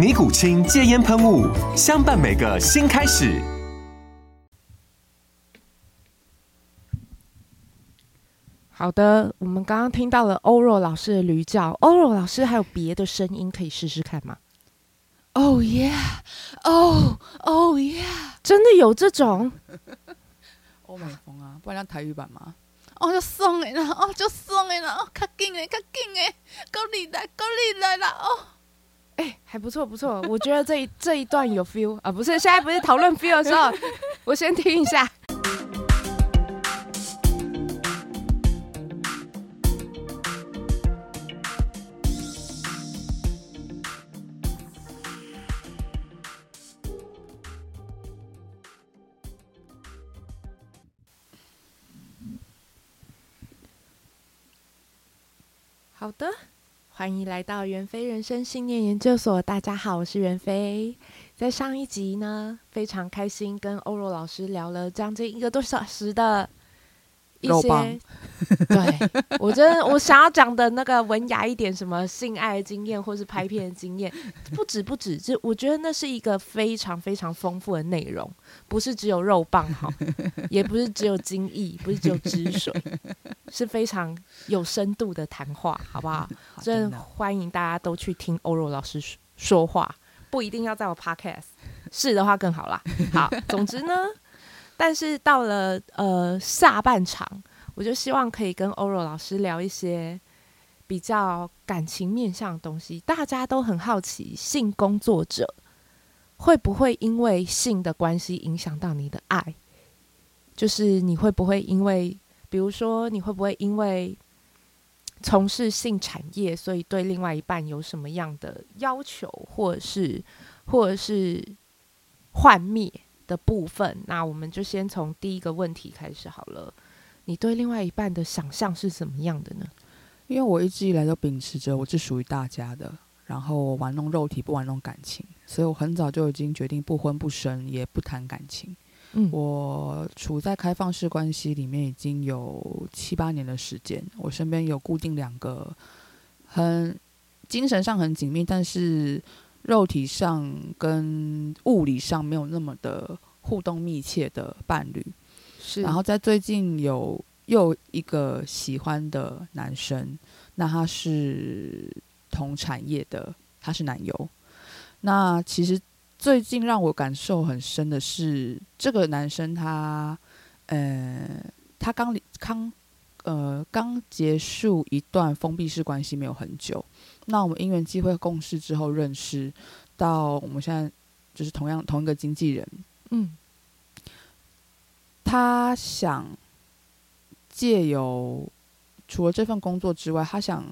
尼古清戒烟喷雾，相伴每个新开始。好的，我们刚刚听到了欧若老师的驴叫。欧若老师还有别的声音可以试试看吗？Oh yeah，Oh Oh yeah，真的有这种欧美风啊，不然叫台语版吗？哦，就送你了，哦，就送你了，哦，卡紧诶，卡紧诶，够厉害，够厉害了，哦。哎、还不错不错，我觉得这一这一段有 feel 啊，不是，现在不是讨论 feel 的时候，我先听一下。好的。欢迎来到袁飞人生信念研究所。大家好，我是袁飞。在上一集呢，非常开心跟欧若老师聊了将近一个多小时的一些，棒 对我觉得我想要讲的那个文雅一点，什么性爱的经验或是拍片的经验，不止不止，就我觉得那是一个非常非常丰富的内容，不是只有肉棒哈，也不是只有精液，不是只有汁水。是非常有深度的谈话，好不好？真欢迎大家都去听欧若老师说话，不一定要在我 podcast，是的话更好啦。好，总之呢，但是到了呃下半场，我就希望可以跟欧若老师聊一些比较感情面向的东西。大家都很好奇，性工作者会不会因为性的关系影响到你的爱？就是你会不会因为比如说，你会不会因为从事性产业，所以对另外一半有什么样的要求，或者是或者是幻灭的部分？那我们就先从第一个问题开始好了。你对另外一半的想象是怎么样的呢？因为我一直以来都秉持着我是属于大家的，然后玩弄肉体，不玩弄感情，所以我很早就已经决定不婚不生，也不谈感情。嗯，我处在开放式关系里面已经有七八年的时间。我身边有固定两个很精神上很紧密，但是肉体上跟物理上没有那么的互动密切的伴侣。是，然后在最近有又一个喜欢的男生，那他是同产业的，他是男友。那其实。最近让我感受很深的是，这个男生他，呃，他刚刚，呃，刚结束一段封闭式关系没有很久。那我们因缘机会共事之后认识，到我们现在就是同样同一个经纪人。嗯，他想借由除了这份工作之外，他想。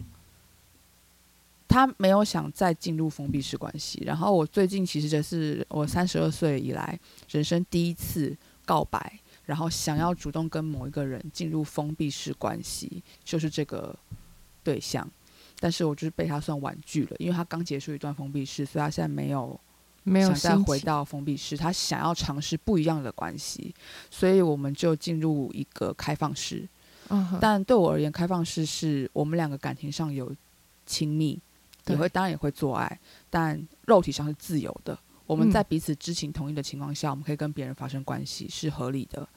他没有想再进入封闭式关系，然后我最近其实这是我三十二岁以来人生第一次告白，然后想要主动跟某一个人进入封闭式关系，就是这个对象，但是我就是被他算婉拒了，因为他刚结束一段封闭式，所以他现在没有没有想再回到封闭式，他想要尝试不一样的关系，所以我们就进入一个开放式。但对我而言，开放式是我们两个感情上有亲密。也会当然也会做爱，但肉体上是自由的。我们在彼此知情同意的情况下，嗯、我们可以跟别人发生关系，是合理的。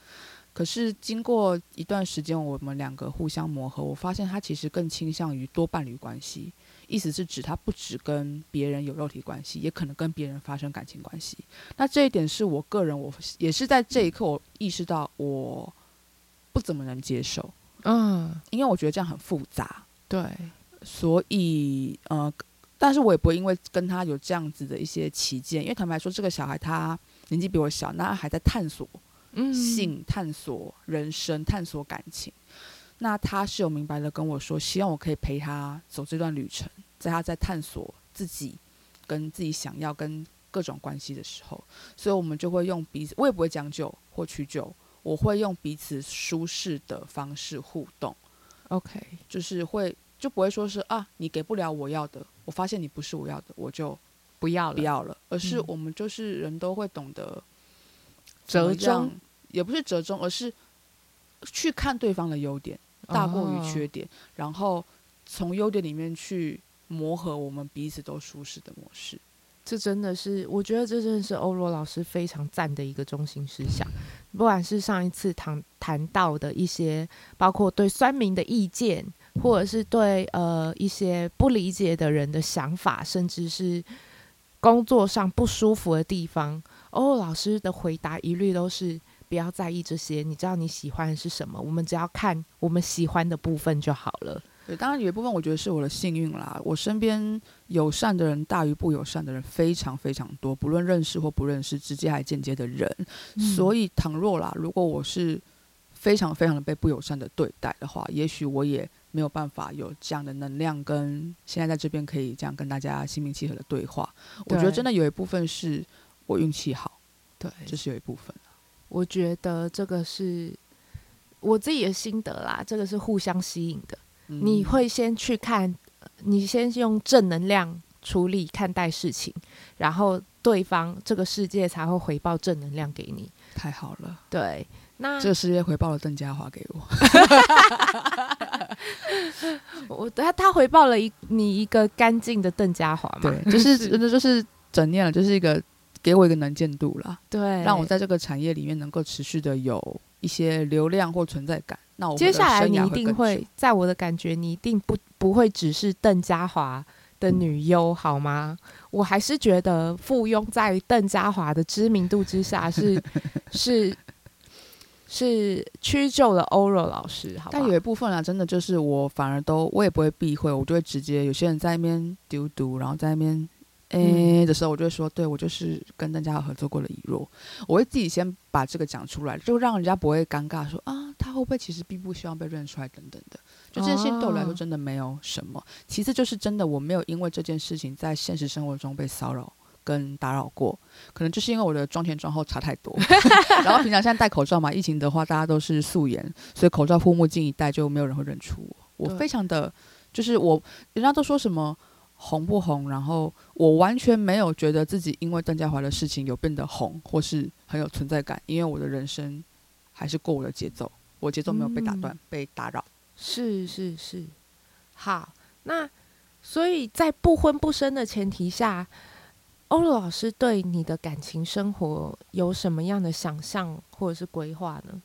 可是经过一段时间，我们两个互相磨合，我发现他其实更倾向于多伴侣关系，意思是指他不只跟别人有肉体关系，也可能跟别人发生感情关系。那这一点是我个人，我也是在这一刻我意识到我不怎么能接受。嗯，因为我觉得这样很复杂。对，所以呃，但是我也不会因为跟他有这样子的一些歧见，因为坦白说，这个小孩他年纪比我小，那他还在探索性、探索人生、探索感情。那他是有明白的跟我说，希望我可以陪他走这段旅程，在他在探索自己跟自己想要跟各种关系的时候，所以我们就会用彼此，我也不会将就或屈就，我会用彼此舒适的方式互动。OK，就是会就不会说是啊，你给不了我要的，我发现你不是我要的，我就不要了，不要了，而是我们就是人都会懂得折中，也不是折中，而是去看对方的优点。大过于缺点，哦、然后从优点里面去磨合我们彼此都舒适的模式。这真的是，我觉得这真的是欧罗老师非常赞的一个中心思想。不管是上一次谈谈到的一些，包括对酸民的意见，或者是对呃一些不理解的人的想法，甚至是工作上不舒服的地方，欧若老师的回答一律都是。不要在意这些，你知道你喜欢的是什么？我们只要看我们喜欢的部分就好了。对，当然有一部分我觉得是我的幸运啦。我身边友善的人大于不友善的人非常非常多，不论认识或不认识，直接还间接的人。嗯。所以倘若啦，如果我是非常非常的被不友善的对待的话，也许我也没有办法有这样的能量，跟现在在这边可以这样跟大家心平气和的对话。对。我觉得真的有一部分是我运气好，对，这是有一部分。我觉得这个是我自己的心得啦，这个是互相吸引的。嗯、你会先去看，你先用正能量处理看待事情，然后对方这个世界才会回报正能量给你。太好了，对，那这个世界回报了邓家华给我，我他他回报了一你一个干净的邓家华嘛，对，就是 真的就是整念了，就是一个。给我一个能见度啦，对，让我在这个产业里面能够持续的有一些流量或存在感。那我接下来你一定会，在我的感觉，你一定不不会只是邓家华的女优，好吗？我还是觉得附庸在邓家华的知名度之下是 是是屈就了欧若老师，好。但有一部分啊，真的就是我反而都我也不会避讳，我就会直接有些人在那边丢毒，然后在那边。诶、欸、的时候，我就会说，对，我就是跟邓家豪合作过的以若，我会自己先把这个讲出来，就让人家不会尴尬说，说啊，他会不会其实并不希望被认出来等等的，就这些对我来说真的没有什么。其次就是真的我没有因为这件事情在现实生活中被骚扰跟打扰过，可能就是因为我的妆前妆后差太多，然后平常现在戴口罩嘛，疫情的话大家都是素颜，所以口罩护目镜一戴就没有人会认出我，我非常的就是我，人家都说什么。红不红？然后我完全没有觉得自己因为邓家华的事情有变得红，或是很有存在感，因为我的人生还是过我的节奏，我节奏没有被打断、嗯、被打扰。是是是，好，那所以在不婚不生的前提下，欧陆老师对你的感情生活有什么样的想象或者是规划呢？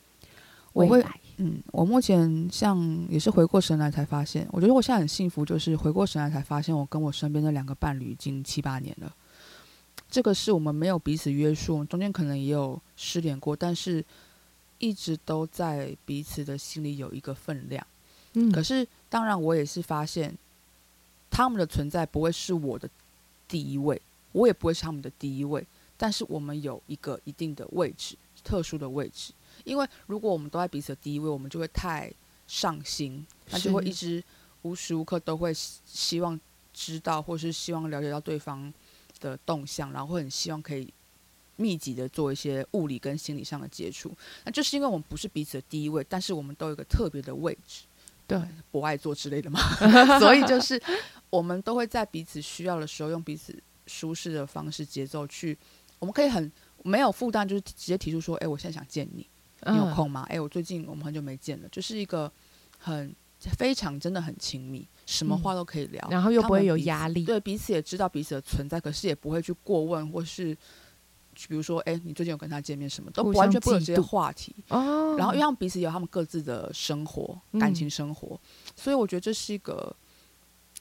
我会。嗯，我目前像也是回过神来才发现，我觉得我现在很幸福，就是回过神来才发现，我跟我身边的两个伴侣已经七八年了。这个是我们没有彼此约束，中间可能也有失联过，但是一直都在彼此的心里有一个分量。嗯，可是当然我也是发现，他们的存在不会是我的第一位，我也不会是他们的第一位，但是我们有一个一定的位置，特殊的位置。因为如果我们都在彼此的第一位，我们就会太上心，那就会一直无时无刻都会希望知道，或是希望了解到对方的动向，然后会很希望可以密集的做一些物理跟心理上的接触。那就是因为我们不是彼此的第一位，但是我们都有一个特别的位置，对，不爱座之类的嘛，所以就是我们都会在彼此需要的时候，用彼此舒适的方式节奏去，我们可以很没有负担，就是直接提出说，哎，我现在想见你。你有空吗？哎、嗯欸，我最近我们很久没见了，就是一个很非常真的很亲密，什么话都可以聊，嗯、然后又不会有压力，对彼此也知道彼此的存在，可是也不会去过问，或是比如说，哎、欸，你最近有跟他见面什么，都完全不会有这些话题哦。然后因为彼此有他们各自的生活、感情生活，嗯、所以我觉得这是一个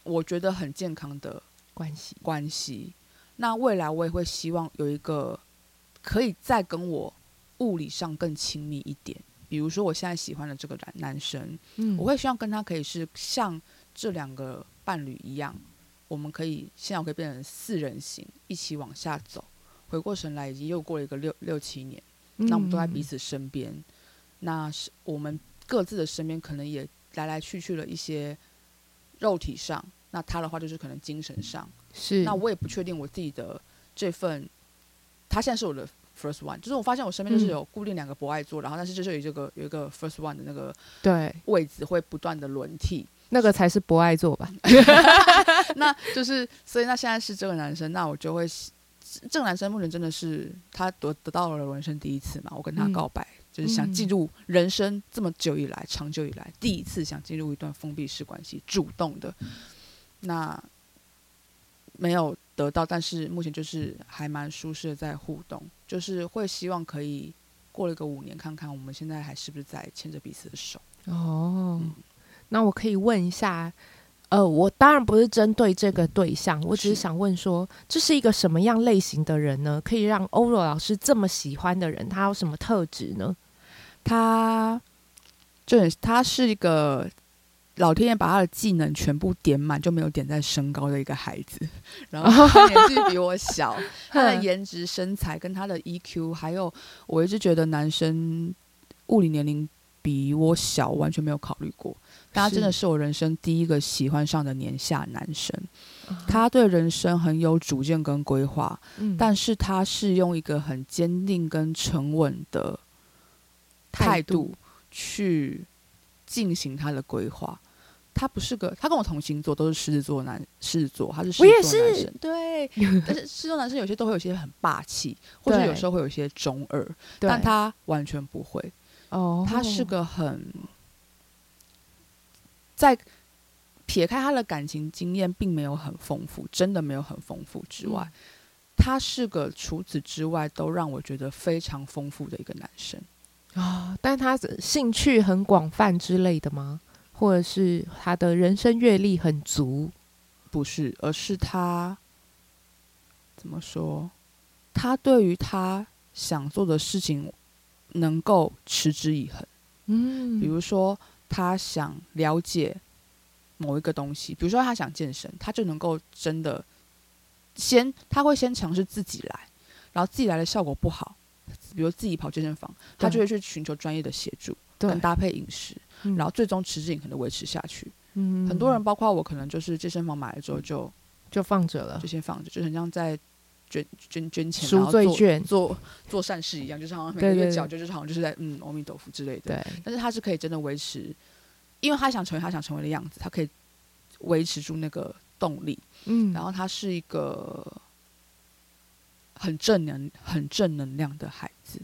我觉得很健康的关系关系。那未来我也会希望有一个可以再跟我物理上更亲密一点，比如说我现在喜欢的这个男男生，嗯，我会希望跟他可以是像这两个伴侣一样，我们可以现在我可以变成四人行一起往下走。回过神来，已经又过了一个六六七年，那我们都在彼此身边，嗯，那是我们各自的身边可能也来来去去了一些肉体上，那他的话就是可能精神上。是，那我也不确定我自己的这份，他现在是我的 first one，就是我发现我身边就是有固定两个博爱座，嗯、然后但是就是有这个有一个 first one 的那个对位置会不断的轮替，那个才是博爱座吧？那就是所以那现在是这个男生，那我就会这个男生目前真的是他得得到了人生第一次嘛，我跟他告白，嗯、就是想进入人生这么久以来长久以来第一次想进入一段封闭式关系，主动的那。没有得到，但是目前就是还蛮舒适的在互动，就是会希望可以过了个五年，看看我们现在还是不是在牵着彼此的手。哦、嗯，那我可以问一下，呃，我当然不是针对这个对象，我只是想问说，这是一个什么样类型的人呢？可以让欧若老师这么喜欢的人，他有什么特质呢？他就他是一个。老天爷把他的技能全部点满，就没有点在身高的一个孩子。然后他年纪比我小，他的颜值、身材跟他的 EQ，还有我一直觉得男生物理年龄比我小，完全没有考虑过。他真的是我人生第一个喜欢上的年下男生。他对人生很有主见跟规划，但是他是用一个很坚定跟沉稳的态度去进行他的规划。他不是个，他跟我同星座，都是狮子座男，狮子座，他是狮子座男生。对。但是狮子座男生有些都会有些很霸气，或者有时候会有一些中二，但他完全不会。哦，他是个很，在撇开他的感情经验并没有很丰富，真的没有很丰富之外，嗯，他是个除此之外都让我觉得非常丰富的一个男生啊，哦。但他的兴趣很广泛之类的吗？或者是他的人生阅历很足，不是，而是他怎么说？他对于他想做的事情能够持之以恒。嗯，比如说他想了解某一个东西，比如说他想健身，他就能够真的先，他会先尝试自己来，然后自己来的效果不好，比如自己跑健身房，他就会去寻求专业的协助，跟搭配饮食。然后最终持之以恒的维持下去。嗯，很多人包括我，可能就是健身房买了之后就就放着了，就先放着，就很像在捐捐捐钱、赎罪券、做做善事一样，就是好像每个月缴，就是好像就是在嗯，阿弥陀佛之类的。对，但是他是可以真的维持，因为他想成为他想成为的样子，他可以维持住那个动力。嗯，然后他是一个很正能、很正能量的孩子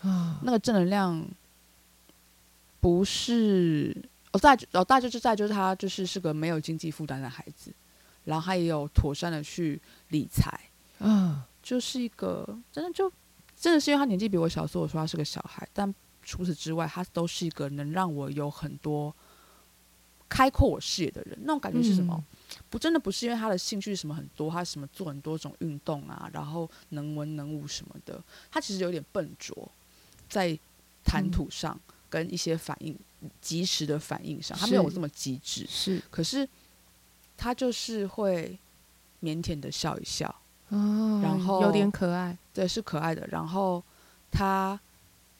啊，那个正能量。不是，哦，大哦，大就是在就是他就是是个没有经济负担的孩子，然后他也有妥善的去理财，嗯，就是一个真的就真的是因为他年纪比我小，所以我说他是个小孩，但除此之外，他都是一个能让我有很多开阔我视野的人。那种感觉是什么？嗯、不，真的不是因为他的兴趣什么很多，他什么做很多种运动啊，然后能文能武什么的，他其实有点笨拙，在谈吐上。嗯跟一些反应及时的反应上，他没有我这么机智。是，可是他就是会腼腆的笑一笑，哦，然后有点可爱，对，是可爱的。然后他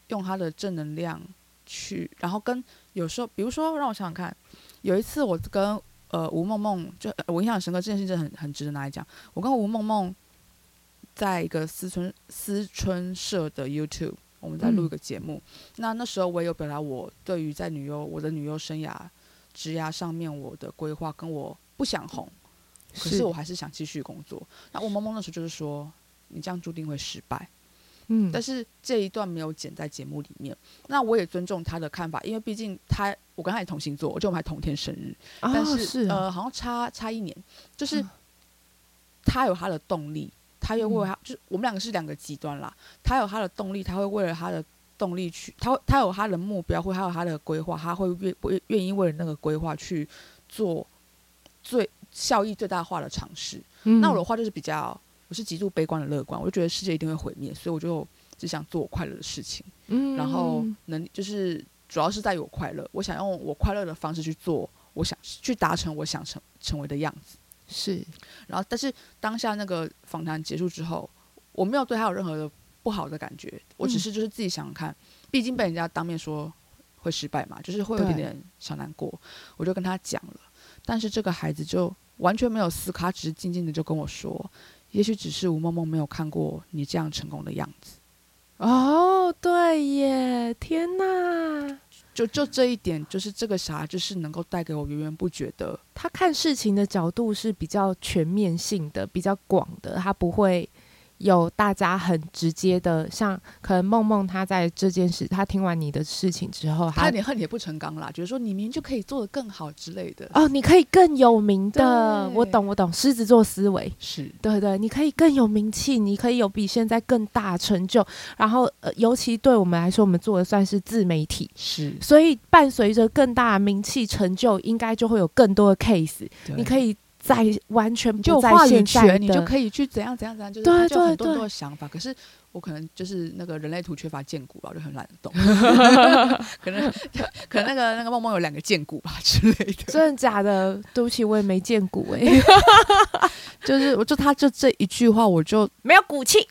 用他的正能量去，然后跟有时候，比如说让我想想看，有一次我跟呃吴梦梦，就、呃、我印象深刻，这件事真的很很值得拿来讲。我跟吴梦梦在一个思春思春社的 YouTube。我们在录一个节目，嗯，那那时候我也有表达我对于在女优我的女优生涯职涯上面我的规划，跟我不想红，可是我还是想继续工作。那吴梦梦那时候就是说，你这样注定会失败。嗯，但是这一段没有剪在节目里面。那我也尊重他的看法，因为毕竟他我跟他也同星座，就我们还同天生日，哦，但是，是呃好像差差一年，就是他有他的动力。他又为他，就是我们两个是两个极端啦。他有他的动力，他会为了他的动力去，他他有他的目标，或他有他的规划，他会愿愿愿意为了那个规划去做最效益最大化的尝试。嗯、那我的话就是比较，我是极度悲观的乐观，我就觉得世界一定会毁灭，所以我就只想做我快乐的事情。嗯，然后能就是主要是在于我快乐，我想用我快乐的方式去做，我想去达成我想成成为的样子。是，然后但是当下那个访谈结束之后，我没有对他有任何的不好的感觉，我只是就是自己想想看，嗯、毕竟被人家当面说会失败嘛，就是会有一点点小难过，我就跟他讲了。但是这个孩子就完全没有思考，只是静静的就跟我说：“也许只是吴梦梦没有看过你这样成功的样子。”哦，对耶！天哪，就就这一点，就是这个啥就是能够带给我源源不绝的。他看事情的角度是比较全面性的，比较广的，他不会。有大家很直接的，像可能梦梦她在这件事，她听完你的事情之后，她有点恨铁不成钢啦，觉得说你明明就可以做得更好之类的。哦，你可以更有名的，我懂我懂，狮子座思维是对对，你可以更有名气，你可以有比现在更大成就。然后呃，尤其对我们来说，我们做的算是自媒体，是，所以伴随着更大的名气成就，应该就会有更多的 case，你可以。在完全不在现在，你就可以去怎样怎样怎样，就是他就很多很多的想法。可是我可能就是那个人类图缺乏荐骨吧，我就很懒得动。可能可能那个那个梦梦有两个荐骨吧之类的。真的假的？对不起，我也没荐骨哎、欸。就是我就他就这一句话，我就没有骨气。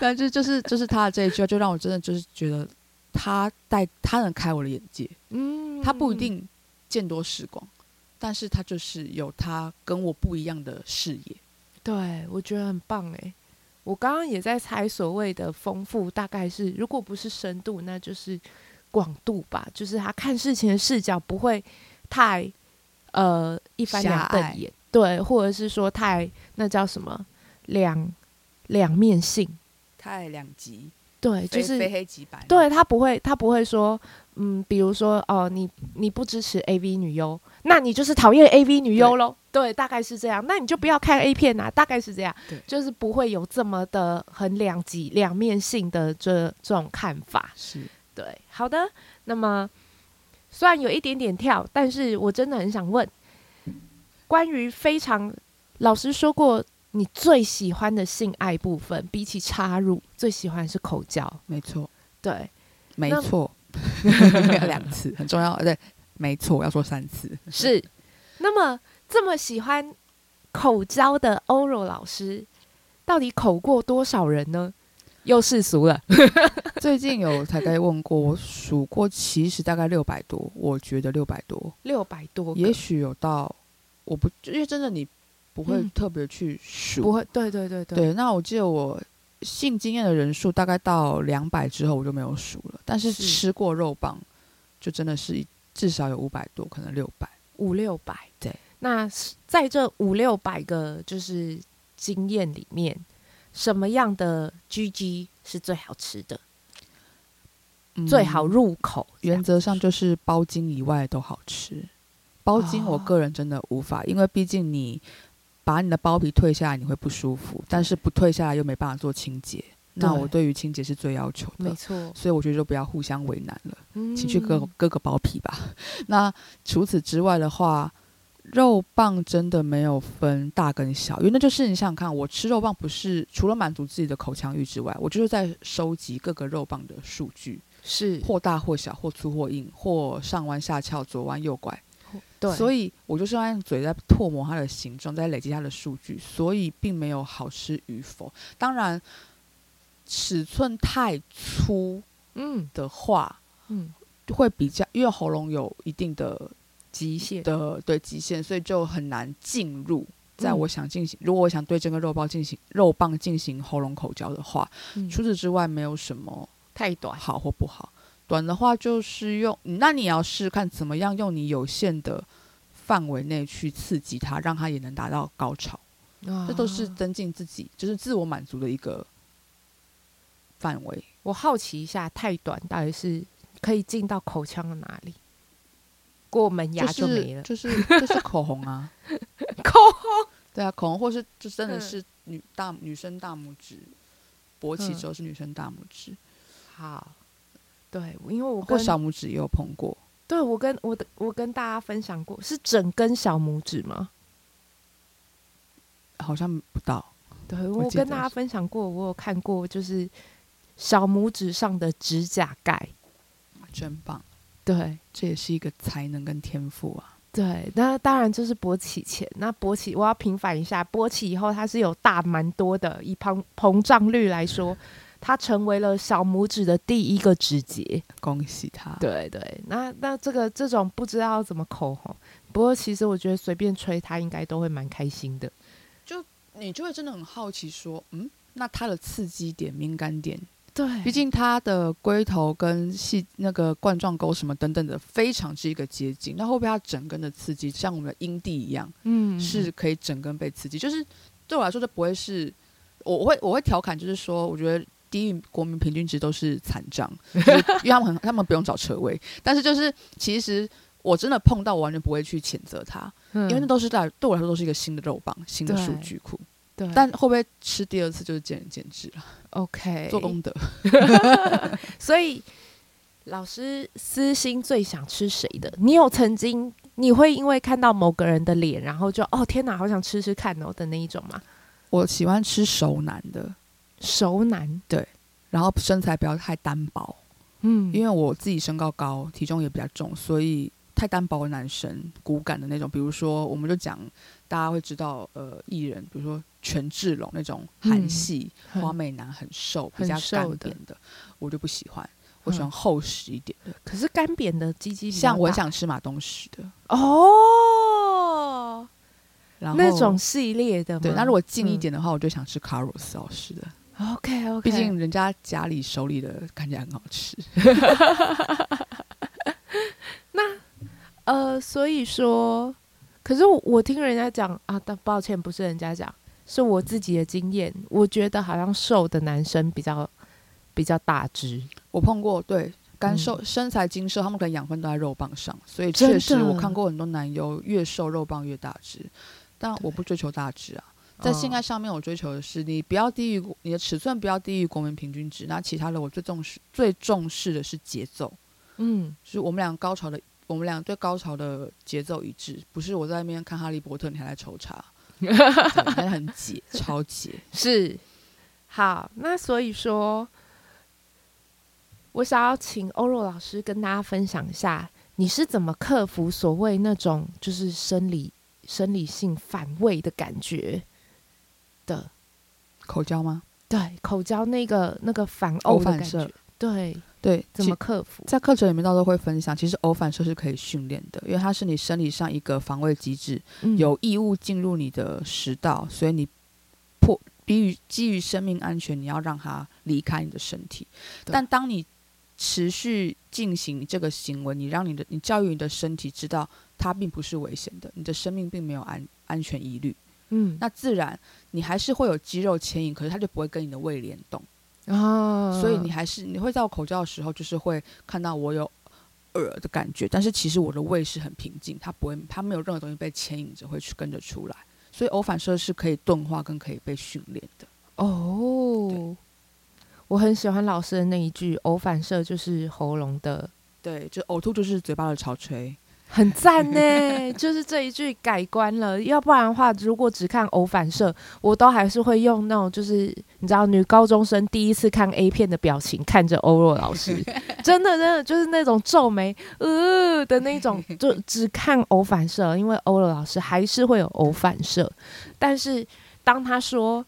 但是就是就是他的这一句话，就让我真的就是觉得他带他能开我的眼界。嗯，他不一定见多识广。但是他就是有他跟我不一样的视野，对，我觉得很棒诶。我刚刚也在猜，所谓的丰富，大概是如果不是深度，那就是广度吧。就是他看事情的视角不会太呃一翻两瞪眼，对，或者是说太那叫什么两两面性，太两极。对，就是非黑即白。对，他不会，他不会说，嗯，比如说，哦，你你不支持 AV 女优，那你就是讨厌 AV 女优喽。对，对，大概是这样。那你就不要看 A 片啊，大概是这样。对，就是不会有这么的很两极、两面性的这这种看法。是，对。好的，那么虽然有一点点跳，但是我真的很想问，关于非常老师说过。你最喜欢的性爱部分，比起插入，最喜欢是口交。没错，对，没错，两次很重要。对，没错，我要说三次。是，那么这么喜欢口交的欧若老师，到底口过多少人呢？又世俗了。最近有才该问过，我数过，其实大概六百多。我觉得六百多，六百多，也许有到，我不，因为真的你。不会特别去数，不会，对对对对。对，那我记得我性经验的人数大概到两百之后我就没有数了，但是吃过肉棒，就真的是至少有五百多，可能六百，五六百。对，那在这五六百个就是经验里面，什么样的 GG 是最好吃的？嗯，最好入口？原则上就是包金以外都好吃。包金我个人真的无法，哦，因为毕竟你。把你的包皮退下来，你会不舒服，但是不退下来又没办法做清洁。那我对于清洁是最要求的，没错。所以我觉得就不要互相为难了，嗯、请去割割个包皮吧。那除此之外的话，肉棒真的没有分大跟小，因为那就是你想想看，我吃肉棒不是除了满足自己的口腔欲之外，我就是在收集各个肉棒的数据，是或大或小，或粗或硬，或上弯下翘，左弯右拐。对，所以我就是用嘴在唾磨它的形状，在累积它的数据，所以并没有好吃与否。当然，尺寸太粗，嗯的话，嗯，会比较，因为喉咙有一定的极限的，对极限，所以就很难进入。在我想进行，如果我想对这个肉包进行肉棒进行喉咙口交的话，嗯，除此之外没有什么太短好或不好。短的话就是用，那你要试看怎么样用你有限的范围内去刺激它，让它也能达到高潮。啊、这都是增进自己，就是自我满足的一个范围。我好奇一下，太短到底是可以进到口腔的哪里？过门牙就没了，就是、就是、就是口红啊，口红。对啊，口红或是就真的是女大女生大拇指勃起之后是女生大拇指。嗯、好。对，因为我跟小拇指也有碰过。对，我跟我的我跟大家分享过，是整根小拇指吗？好像不到。对，我跟大家分享过，我有看过，就是小拇指上的指甲盖，真棒。对，这也是一个才能跟天赋啊。对，那当然就是勃起前，那勃起我要平反一下，勃起以后它是有大蛮多的，以膨膨胀率来说，它成为了小拇指的第一个指节，恭喜他。对对，那那这个这种不知道怎么口红，不过其实我觉得随便吹他应该都会蛮开心的。就你就会真的很好奇说，嗯，那它的刺激点、敏感点。对，毕竟它的龟头跟细那个冠状沟什么等等的，非常是一个接近。那会不会它整根的刺激，像我们的阴蒂一样，嗯，是可以整根被刺激？就是对我来说，就不会是，我会我会调侃，就是说，我觉得低于国民平均值都是残障，就是、因为他们很他们不用找车位。但是就是其实我真的碰到，我完全不会去谴责他，嗯、因为那都是在对我来说都是一个新的肉棒，新的数据库。对，但会不会吃第二次就是见仁见智了。OK，做功德。所以老师私心最想吃谁的？你有曾经你会因为看到某个人的脸，然后就哦天哪，好想吃吃看哦的那一种吗？我喜欢吃熟男的，熟男对，然后身材不要太单薄，嗯，因为我自己身高高，体重也比较重，所以太单薄的男生骨感的那种，比如说我们就讲大家会知道呃艺人，比如说。权志龙那种韩系、嗯、花美男，很瘦，比较干瘪的，我就不喜欢。我喜欢厚实一点的。可是干扁的鸡鸡，像我想吃马东石的哦，然后那种系列的。对，那如果近一点的话，嗯、我就想吃卡鲁斯老师的。OK OK，毕竟人家家里手里的看起来很好吃。那呃，所以说，可是我，我听人家讲啊，但抱歉，不是人家讲。是我自己的经验，我觉得好像瘦的男生比较比较大只。我碰过，对，干瘦、嗯、身材精瘦，他们可能养分都在肉棒上，所以确实我看过很多男优越瘦肉棒越大只。但我不追求大只啊，在性爱上面，我追求的是你不要低于你的尺寸，不要低于国民平均值。那其他的，我最重视最重视的是节奏。嗯，就是我们俩高潮的，我们俩对高潮的节奏一致，不是我在那边看哈利波特，你还在抽查。很解，超解 是好。那所以说，我想要请欧若老师跟大家分享一下，你是怎么克服所谓那种就是生理生理性反胃的感觉的？口交吗？对，口交那个那个反呕的感觉，对。对，怎么克服？在课程里面，到时候会分享。其实，呕反射是可以训练的，因为它是你生理上一个防卫机制，嗯、有异物进入你的食道，所以你迫基于基于生命安全，你要让它离开你的身体。但当你持续进行这个行为，你让你的你教育你的身体知道它并不是危险的，你的生命并没有安安全疑虑。嗯，那自然你还是会有肌肉牵引，可是它就不会跟你的胃联动。啊，所以你还是你会在我口交的时候，就是会看到我有耳的感觉，但是其实我的胃是很平静，它不会，它没有任何东西被牵引着会去跟着出来，所以偶反射是可以钝化跟可以被训练的。哦，我很喜欢老师的那一句，偶反射就是喉咙的，对，就呕吐就是嘴巴的潮吹。很赞呢，就是这一句改观了。要不然的话，如果只看偶反射，我都还是会用那种就是你知道女高中生第一次看 A 片的表情看着欧若老师，真的真的就是那种皱眉呃的那种，就只看偶反射，因为欧若老师还是会有偶反射。但是当他说。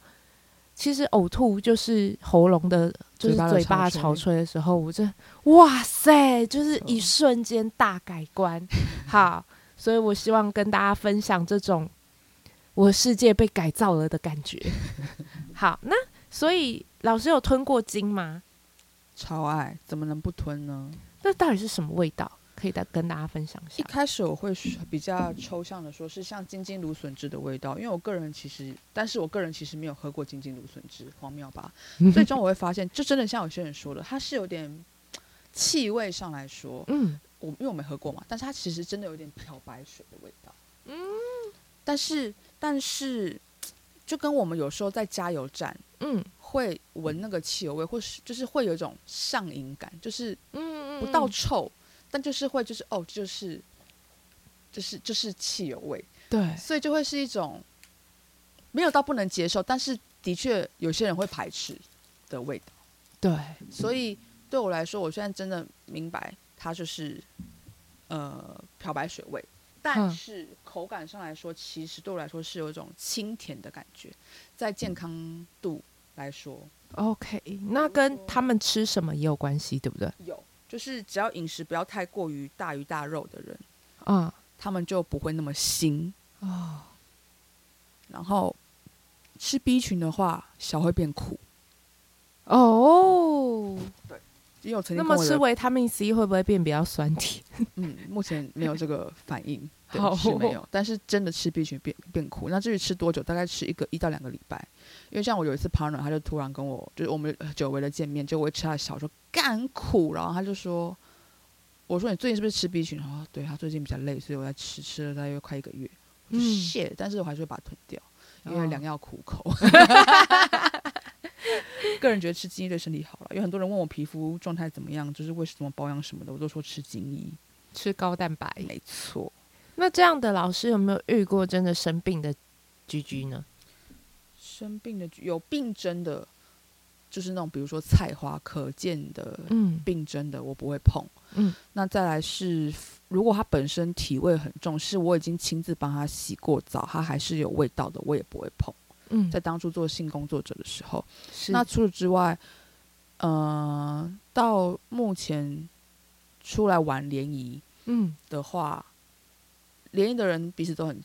其实呕吐就是喉咙的，就是嘴巴潮吹的时候，我就哇塞，就是一瞬间大改观。好，所以我希望跟大家分享这种我世界被改造了的感觉。好，那所以老师有吞过精吗？超爱，怎么能不吞呢？那到底是什么味道？可以再跟大家分享一下。一开始我会比较抽象的说，是像金金芦笋汁的味道，因为我个人其实，但是我个人其实没有喝过金金芦笋汁，荒谬吧？最终我会发现，就真的像有些人说的，它是有点气味上来说，嗯，我因为我没喝过嘛，但是它其实真的有点漂白水的味道，嗯，但是但是就跟我们有时候在加油站，嗯，会闻那个汽油味，或是就是会有一种上瘾感，就是嗯不到臭。但就是会，就是哦，就是，就是就是汽油味，对，所以就会是一种没有到不能接受，但是的确有些人会排斥的味道。对，所以对我来说，我现在真的明白它就是呃漂白水味，但是口感上来说，其实对我来说是有一种清甜的感觉，在健康度来说，OK，那跟他们吃什么也有关系，对不对？有，就是只要饮食不要太过于大鱼大肉的人，啊，他们就不会那么腥哦。然后吃 B 群的话，小会变苦。哦，对，因为我曾经那么吃维他命 C 会不会变比较酸甜？嗯，目前没有这个反应，对好是没有。但是真的吃 B 群变变苦，那至于吃多久，大概吃一个一到两个礼拜。因为像我有一次 partner，他就突然跟我，就是我们久违的见面，就我会吃他的小说干苦，然后他就说：“我说你最近是不是吃 B 群？”然后对他最近比较累，所以我在吃，吃了大约快一个月，我就谢、嗯，但是我还是会把它吞掉，因为良药苦口。哦 个人觉得吃金衣对身体好了，有很多人问我皮肤状态怎么样，就是为什么保养什么的，我都说吃金衣，吃高蛋白，没错。那这样的老师有没有遇过真的生病的居居呢？生病的有病征的，就是那种比如说菜花可见的病征的，我不会碰。嗯，那再来是，如果他本身体味很重，是我已经亲自帮他洗过澡，他还是有味道的，我也不会碰。嗯，在当初做性工作者的时候，是。那除此之外，呃，到目前出来玩联谊，嗯。的话，联谊的人彼此都很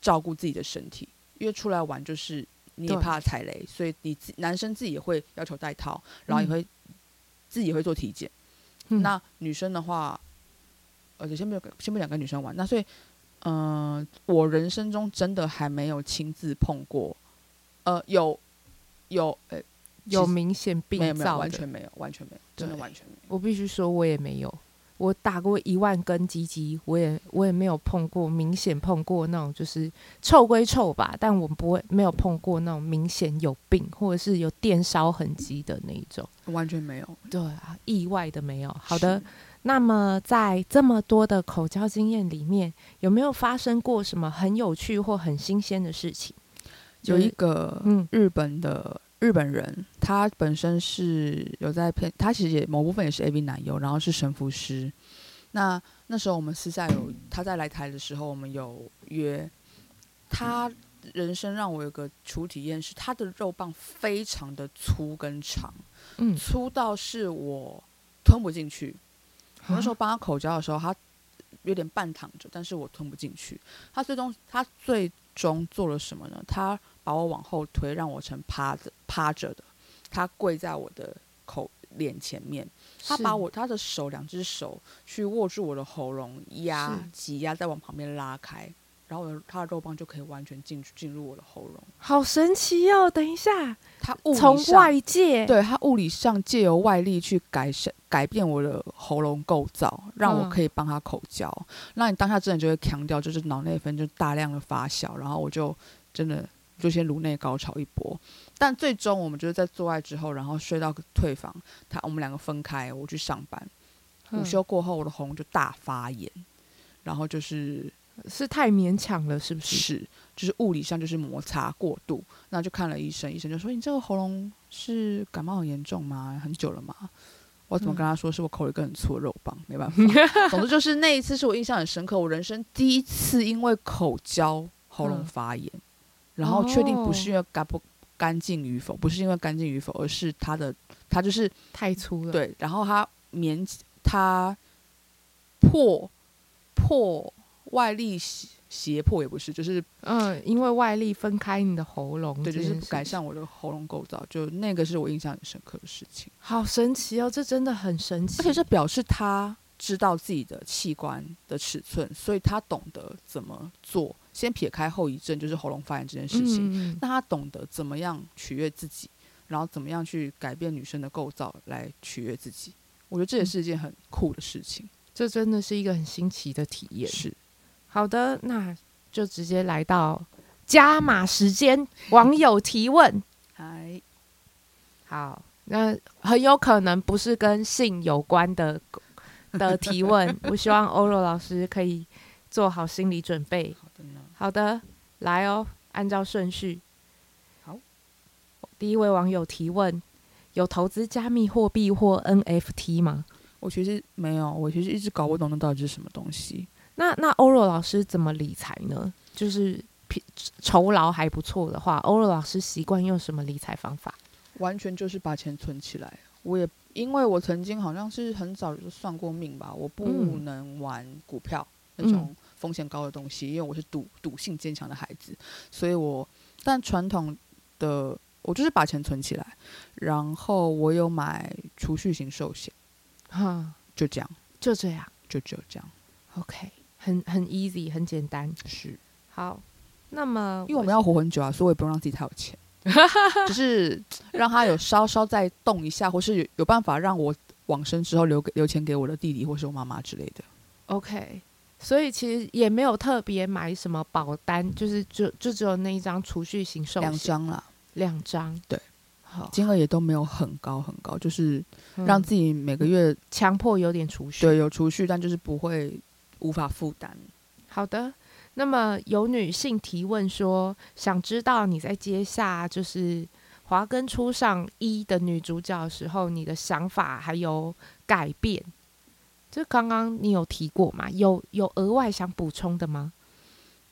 照顾自己的身体，因为出来玩就是你也怕踩雷，所以你自男生自己也会要求戴套，然后也会、嗯、自己也会做体检、嗯。那女生的话，而且先不先不讲跟女生玩，那所以，嗯、呃，我人生中真的还没有亲自碰过。呃，有，有，呃，有明显病灶的，没有，没有，完全没有，完全没有，真的完全没有。我必须说，我也没有，我打过一万根鸡鸡，我也我也没有碰过明显碰过那种就是臭归臭吧，但我不会没有碰过那种明显有病或者是有电烧痕迹的那一种，完全没有。对啊，意外的没有。好的，那么在这么多的口交经验里面，有没有发生过什么很有趣或很新鲜的事情？有一个日本的日本人，嗯、他本身是有在片，他其实也某部分也是 AV 男优，然后是神父师。那那时候我们私下有他在来台的时候，我们有约。他人生让我有个初体验是，他的肉棒非常的粗跟长，嗯，粗到是我吞不进去。我那时候帮他口交的时候，他有点半躺着，但是我吞不进去。他最终他最终做了什么呢？他把我往后推，让我成趴着趴着的。他跪在我的口脸前面，他把我他的手两只手去握住我的喉咙，压挤压，再往旁边拉开，然后我的他的肉棒就可以完全进进入我的喉咙。好神奇哦！等一下，他物理从外界对他物理上借由外力去改善改变我的喉咙构造，让我可以帮他口交。那、嗯、你当下真的就会强调，就是脑内分就大量的发酵，然后我就真的。就先颅内高潮一波，但最终我们就是在做爱之后，然后睡到退房，他我们两个分开，我去上班。午休过后，我的喉咙就大发炎，然后就是是太勉强了，是不是？是，就是物理上就是摩擦过度，那就看了医生，医生就说：“你这个喉咙是感冒很严重吗？很久了吗？”我怎么跟他说？是我口里一个很粗的肉棒，没办法。总之就是那一次是我印象很深刻，我人生第一次因为口交喉咙发炎。然后确定不是因为干不干净与否，不是因为干净与否，而是它的它就是太粗了。对，然后它勉他破破外力胁迫也不是，就是嗯，因为外力分开你的喉咙，对，就是改善我的喉咙构造，就那个是我印象很深刻的事情。好神奇哦，这真的很神奇，而且这表示他知道自己的器官的尺寸，所以他懂得怎么做。先撇开后遗症，就是喉咙发炎这件事情，那、嗯、他懂得怎么样取悦自己，然后怎么样去改变女生的构造来取悦自己。我觉得这也是一件很酷的事情，这真的是一个很新奇的体验。是，好的，那就直接来到加码时间，网友提问。嗨，好，那很有可能不是跟性有关的的提问，我希望欧若老师可以做好心理准备。好的，来哦。按照顺序。好，第一位网友提问：有投资加密货币或 NFT 吗？我其实没有，我其实一直搞不懂那到底是什么东西。那那欧若老师怎么理财呢？就是酬劳还不错的话，欧若老师习惯用什么理财方法？完全就是把钱存起来。我也因为我曾经好像是很早就算过命吧，我不能玩股票、嗯、那种风险高的东西，因为我是赌赌性坚强的孩子，所以我但传统的我就是把钱存起来，然后我有买储蓄型寿险，哈，就这样，就这样，就只有这样，OK，很很 easy，很简单，是好。那么，因为我们要活很久啊，所以我也不用让自己太有钱。就是让他有稍稍再动一下，或是有有办法让我往生之后留给留钱给我的弟弟或是我妈妈之类的。OK，所以其实也没有特别买什么保单，就是就就只有那一张储蓄型寿险。两张啦，两张。对，好，金额也都没有很高很高，就是让自己每个月强迫有点储蓄，对，有储蓄，但就是不会无法负担。好的。那么有女性提问说，想知道你在接下就是华根初上一的女主角的时候，你的想法还有改变？就刚刚你有提过嘛？有有额外想补充的吗？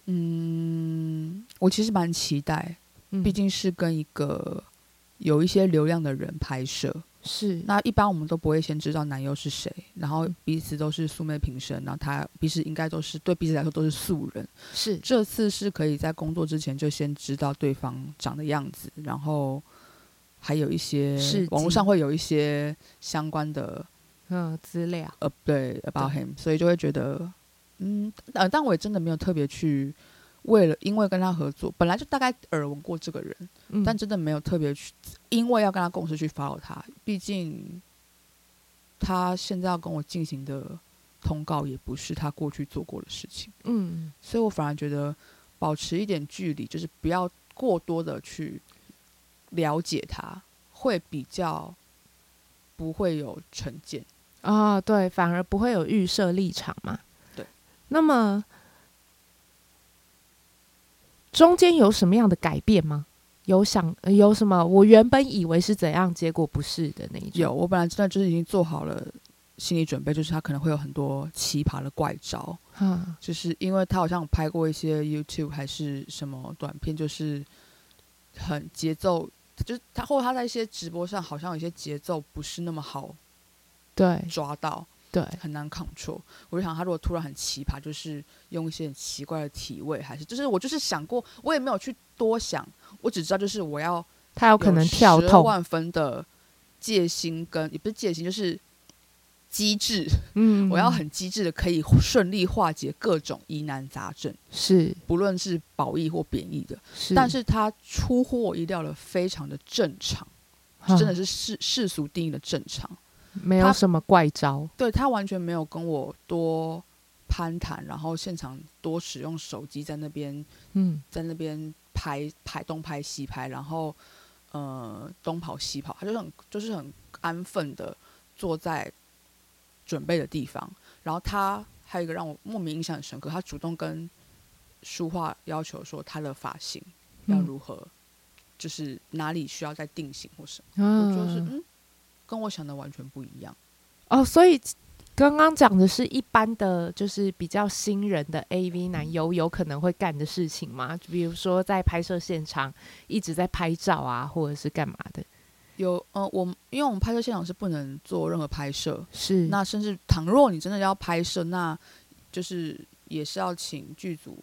嗯，我其实蛮期待，毕竟是跟一个有一些流量的人拍摄。是，那一般我们都不会先知道男优是谁，然后彼此都是素昧平生，然后他彼此应该都是对彼此来说都是素人。是，这次是可以在工作之前就先知道对方长的样子，然后还有一些网络上会有一些相关的嗯资料，呃，对，about him，所以就会觉得，嗯，呃，但我也真的没有特别去。为了，因为跟他合作，本来就大概耳闻过这个人，嗯，但真的没有特别去，因为要跟他共事去 follow 他。毕竟他现在要跟我进行的通告，也不是他过去做过的事情。嗯，所以我反而觉得保持一点距离，就是不要过多的去了解他，会比较不会有成见啊。对，反而不会有预设立场嘛。对，那么。中间有什么样的改变吗？有想有什么？我原本以为是怎样，结果不是的那一种。有，我本来知道就是已经做好了心理准备，就是他可能会有很多奇葩的怪招。嗯，就是因为他好像拍过一些 YouTube 还是什么短片，就是很节奏，就是他或者他在一些直播上好像有些节奏不是那么好，对，抓到。对，很难 control。我就想，他如果突然很奇葩，就是用一些很奇怪的体位，还是就是我就是想过，我也没有去多想，我只知道就是我要他有可能跳痛万分的戒心跟，跟也不是戒心，就是机智。嗯，我要很机智的可以顺利化解各种疑难杂症，是不论是褒义或贬义的。是，但是他出乎我意料的，非常的正常，真的是世世俗定义的正常。没有什么怪招，他对他完全没有跟我多攀谈，然后现场多使用手机在那边，嗯，在那边拍拍东拍西拍，然后呃东跑西跑，他就很就是很安分的坐在准备的地方。然后他还有一个让我莫名印象很深刻，他主动跟书画要求说他的发型要如何，嗯、就是哪里需要再定型或什么，嗯、我就是嗯。跟我想的完全不一样哦，所以刚刚讲的是一般的，就是比较新人的 AV 男优有可能会干的事情吗？就比如说在拍摄现场一直在拍照啊，或者是干嘛的？有，呃，我因为我们拍摄现场是不能做任何拍摄，是那甚至倘若你真的要拍摄，那就是也是要请剧组。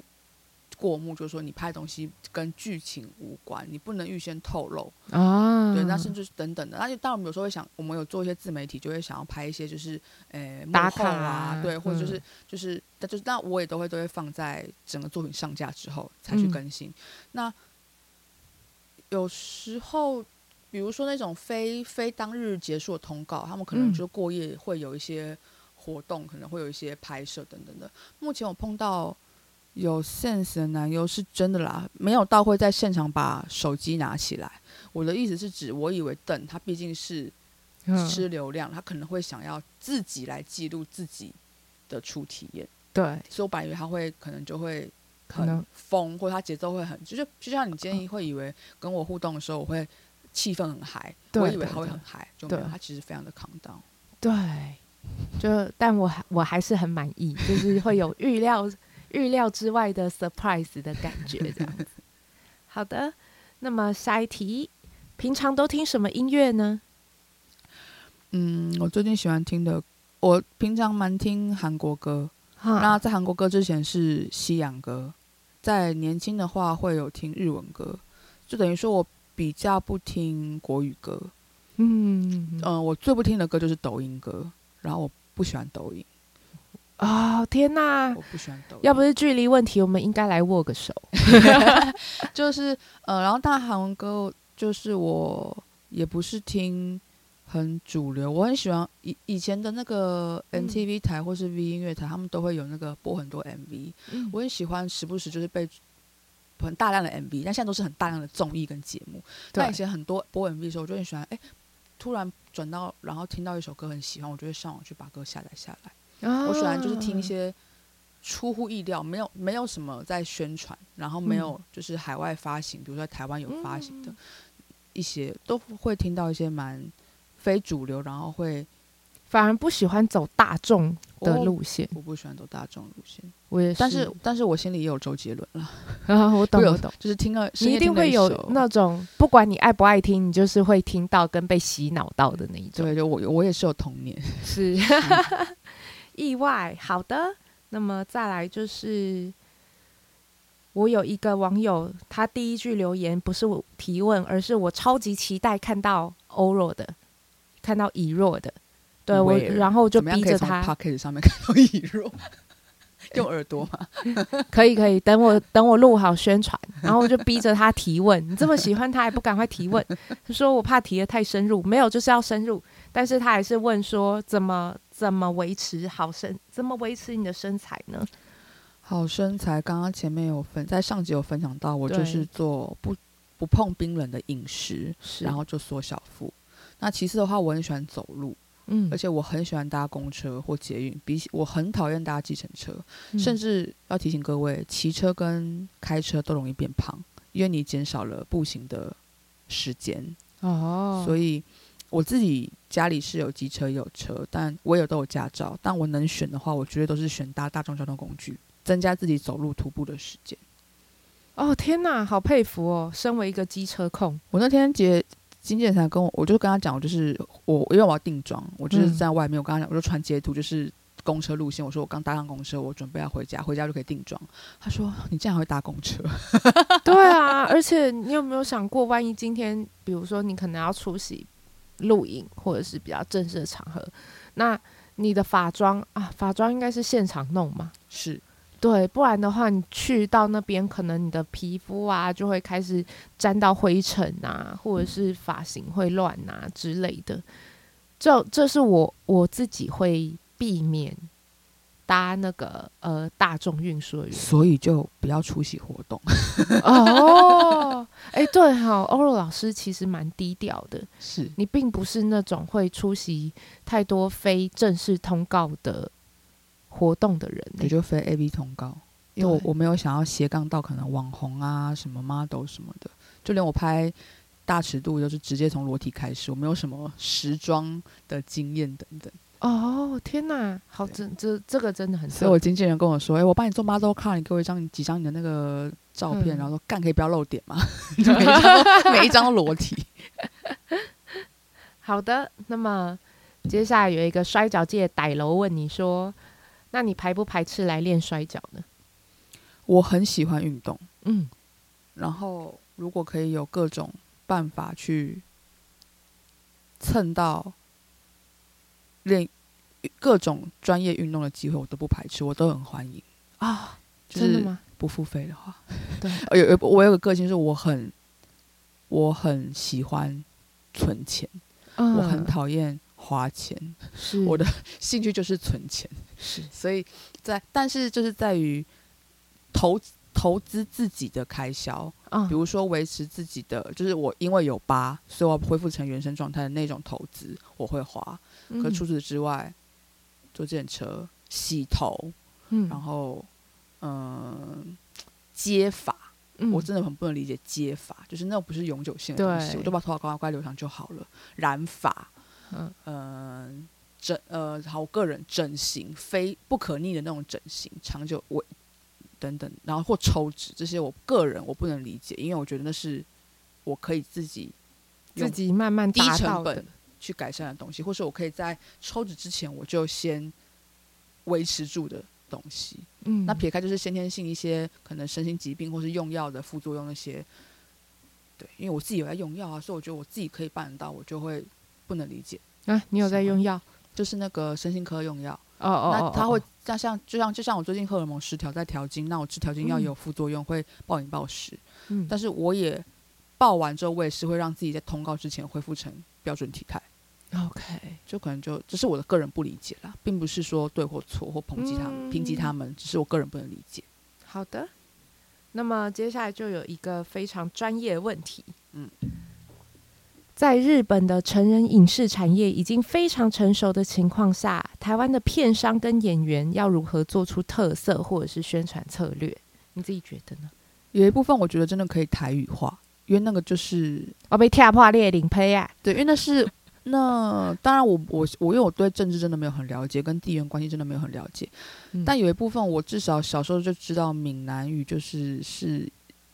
过目就是说，你拍的东西跟剧情无关，你不能预先透露啊。对，那甚至是等等的。那就当然，我们有时候会想，我们有做一些自媒体，就会想要拍一些就是，呃，幕后啊，对，或者就是、嗯、就是，那就是那我也都会都会放在整个作品上架之后才去更新。嗯、那有时候，比如说那种非非当日结束的通告，他们可能就过夜会有一些活动，嗯、可能会有一些拍摄等等的。目前我碰到。有 sense 的男优是真的啦，没有到会在现场把手机拿起来。我的意思是指，我以为邓他毕竟是吃流量，他可能会想要自己来记录自己的初体验。对，所以我本来以为他会可能就会可能疯，或者他节奏会很，就是就像你今天会以为跟我互动的时候，我会气氛很嗨，我以为他会很嗨，就没有，他其实非常的 calm down。对，就但我还我还是很满意，就是会有预料预料之外的 surprise 的感觉，这样子。好的，那么下一题，平常都听什么音乐呢？嗯，我最近喜欢听的，我平常蛮听韩国歌。那在韩国歌之前是西洋歌，在年轻的话会有听日文歌，就等于说我比较不听国语歌。嗯嗯、呃，我最不听的歌就是抖音歌，然后我不喜欢抖音。哦天哪！我不喜欢抖音。要不是距离问题，我们应该来握个手。就是呃，然后但韩文歌就是我也不是听。很主流，我很喜欢以以前的那个 MTV 台或是 V 音乐台，嗯、他们都会有那个播很多 MV，、嗯、我很喜欢时不时就是被很大量的 MV，但现在都是很大量的综艺跟节目。对但以前很多播 MV 的时候，我就很喜欢，哎，突然转到然后听到一首歌很喜欢，我就会上网去把歌下载下来。啊、我喜欢就是听一些出乎意料，没有没有什么在宣传，然后没有就是海外发行，嗯、比如说台湾有发行的一些，嗯、都会听到一些蛮。非主流，然后会反而不喜欢走大众的路线。我，我不喜欢走大众路线，我也是。但是，但是我心里也有周杰伦了。啊，我懂，我懂。就是听了，你一定会有那种，不管你爱不爱听，你就是会听到跟被洗脑到的那一种。对，就我，我也是有童年，是 意外。好的，那么再来就是，我有一个网友，他第一句留言不是我提问，而是我超级期待看到欧若的。看到以若的，对我，然后就逼着他。Podcast 上面看到以若，用耳朵吗？可以可以，等我等我录好宣传，然后我就逼着他提问。你这么喜欢他，还不赶快提问？他说我怕提的太深入，没有，就是要深入。但是他还是问说，怎么怎么维持好身，怎么维持你的身材呢？好身材，刚刚前面有分，在上集有分享到，我就是做不不碰冰冷的饮食，然后就缩小腹。那其次的话，我很喜欢走路，嗯，而且我很喜欢搭公车或捷运，比起我很讨厌搭计程车，嗯、甚至要提醒各位，骑车跟开车都容易变胖，因为你减少了步行的时间哦。所以我自己家里是有机车有车，但我也都有驾照，但我能选的话，我绝对都是选搭大众交通工具，增加自己走路徒步的时间。哦天哪，好佩服哦！身为一个机车控，我那天结。经纪人才跟我，我就跟他讲，我就是我，因为我要定妆，我就是在外面。我跟他讲，我就传截图，就是公车路线。我说我刚搭上公车，我准备要回家，回家就可以定妆。他说：“你竟然会搭公车？”对啊，而且你有没有想过，万一今天，比如说你可能要出席录影，或者是比较正式的场合，那你的发妆啊，发妆应该是现场弄嘛？是。对，不然的话，你去到那边，可能你的皮肤啊就会开始沾到灰尘啊，或者是发型会乱啊之类的。这这是我我自己会避免搭那个呃大众运输的所以就不要出席活动。哦，哎，对哈，欧若老师其实蛮低调的，是你并不是那种会出席太多非正式通告的。活动的人也就非 A B 通告，因为我我没有想要斜杠到可能网红啊什么 model 什么的，就连我拍大尺度就是直接从裸体开始，我没有什么时装的经验等等。哦天哪，好这这这个真的很。所以我经纪人跟我说：“哎、欸，我帮你做 model card，你给我一张几张你的那个照片，嗯、然后说干可以不要露点吗？每一张每一张都裸体。”好的，那么接下来有一个摔跤界歹楼问你说。那你排不排斥来练摔跤呢？我很喜欢运动，嗯，然后如果可以有各种办法去蹭到练各种专业运动的机会，我都不排斥，我都很欢迎啊！真的吗？不付费的话，对，有有我有个个性是我很我很喜欢存钱，嗯，我很讨厌。花钱是我的兴趣，就是存钱，是所以在但是就是在于投投资自己的开销，嗯，比如说维持自己的，就是我因为有疤，所以我要恢复成原生状态的那种投资，我会花。嗯，可除此之外，坐电车、洗头，嗯，然后嗯，接发，嗯、我真的很不能理解接发，就是那不是永久性的东西，我都把头发乖乖留长就好了。染发，嗯。呃，整呃，好，我个人整形非不可逆的那种整形，长久我等等，然后或抽脂这些，我个人我不能理解，因为我觉得那是我可以自己自己慢慢低成本去改善的东西，或是我可以在抽脂之前我就先维持住的东西。嗯，那撇开就是先天性一些可能身心疾病或是用药的副作用那些，对，因为我自己有在用药啊，所以我觉得我自己可以办得到，我就会不能理解。啊，你有在用药？就是那个身心科用药。哦哦，那他会哦那像就像就像我最近荷尔蒙失调在调经，那我吃调经药有副作用，会暴饮暴食。嗯，但是我也报完之后，我也是会让自己在通告之前恢复成标准体态。OK，就可能就只是我的个人不理解啦，并不是说对或错或抨击他们、嗯抨击他们，只是我个人不能理解。好的。那么接下来就有一个非常专业的问题。嗯，在日本的成人影视产业已经非常成熟的情况下，台湾的片商跟演员要如何做出特色或者是宣传策略？你自己觉得呢？有一部分我觉得真的可以台语化，因为那个就是我被跳破裂领胚啊！对，因为那是 那当然我我我因为我对政治真的没有很了解，跟地缘关系真的没有很了解，嗯。但有一部分我至少小时候就知道闽南语就是是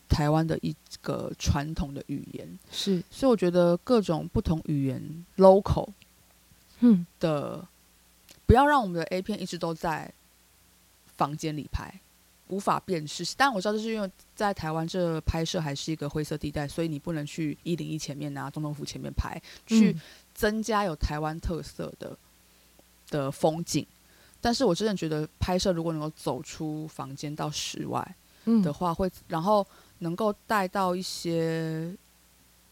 台湾的一个传统的语言，是，所以我觉得各种不同语言 local 嗯。的，不要让我们的 A 片一直都在房间里拍，无法辨识。但我知道这是因为在台湾这拍摄还是一个灰色地带，所以你不能去一零一前面啊、总统府前面拍，去嗯增加有台湾特色的的风景。但是我真的觉得拍摄如果能够走出房间到室外嗯的话，会然后能够带到一些，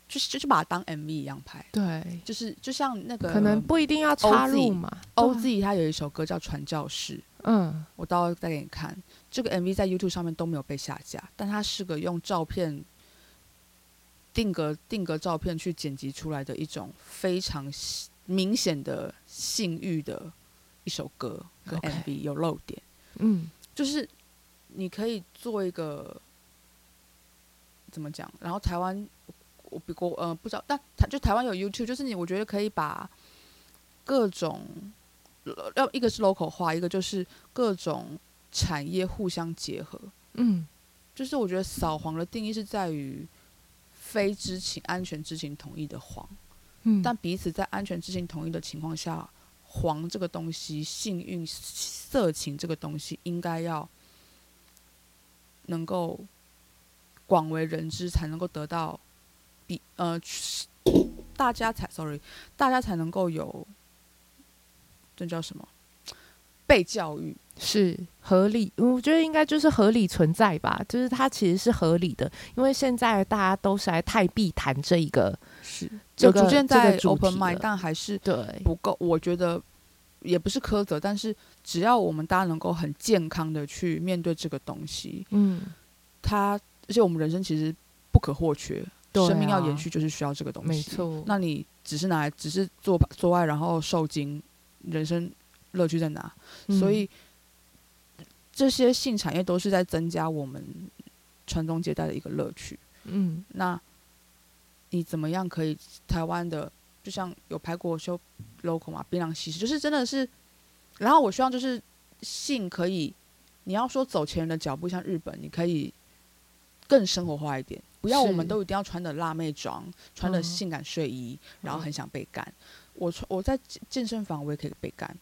就是就是把它当 MV 一样拍，对，就是就像那个可能不一定要插入嘛。OZ 他有一首歌叫《传教士》，嗯我到时候再给你看。这个 MV 在 YouTube 上面都没有被下架，但它是个用照片定格定格照片去剪辑出来的一种非常明显的性欲的一首歌跟 MV 有漏点，嗯就是你可以做一个怎么讲？然后台湾我比过呃不知道，但台就台湾有 YouTube，就是你我觉得可以把各种要一个是 local 化，一个就是各种产业互相结合。嗯。就是我觉得扫黄的定义是在于非知情、安全知情同意的黄，嗯，但彼此在安全知情同意的情况下，黄这个东西、幸运、色情这个东西，应该要能够广为人知，才能够得到比呃大家才 sorry，大家才能够有这叫什么被教育。是合理，我觉得应该就是合理存在吧，就是它其实是合理的，因为现在大家都是来太避谈这一个，是这个有逐渐在 open 题 mind，了但还是对，不够。我觉得也不是苛责，但是只要我们大家能够很健康的去面对这个东西，嗯，它而且我们人生其实不可或缺，啊生命要延续就是需要这个东西。没错，那你只是拿来只是做做爱然后受精，人生乐趣在哪？嗯所以这些性产业都是在增加我们传宗接代的一个乐趣。嗯那你怎么样可以台湾的，就像有拍过修 local 嘛，槟榔西施，就是真的是。然后我希望就是性可以，你要说走前人的脚步，像日本，你可以更生活化一点，不要我们都一定要穿的辣妹装，穿的嗯性感睡衣，然后很想被干。我穿我在健健身房我也可以被干，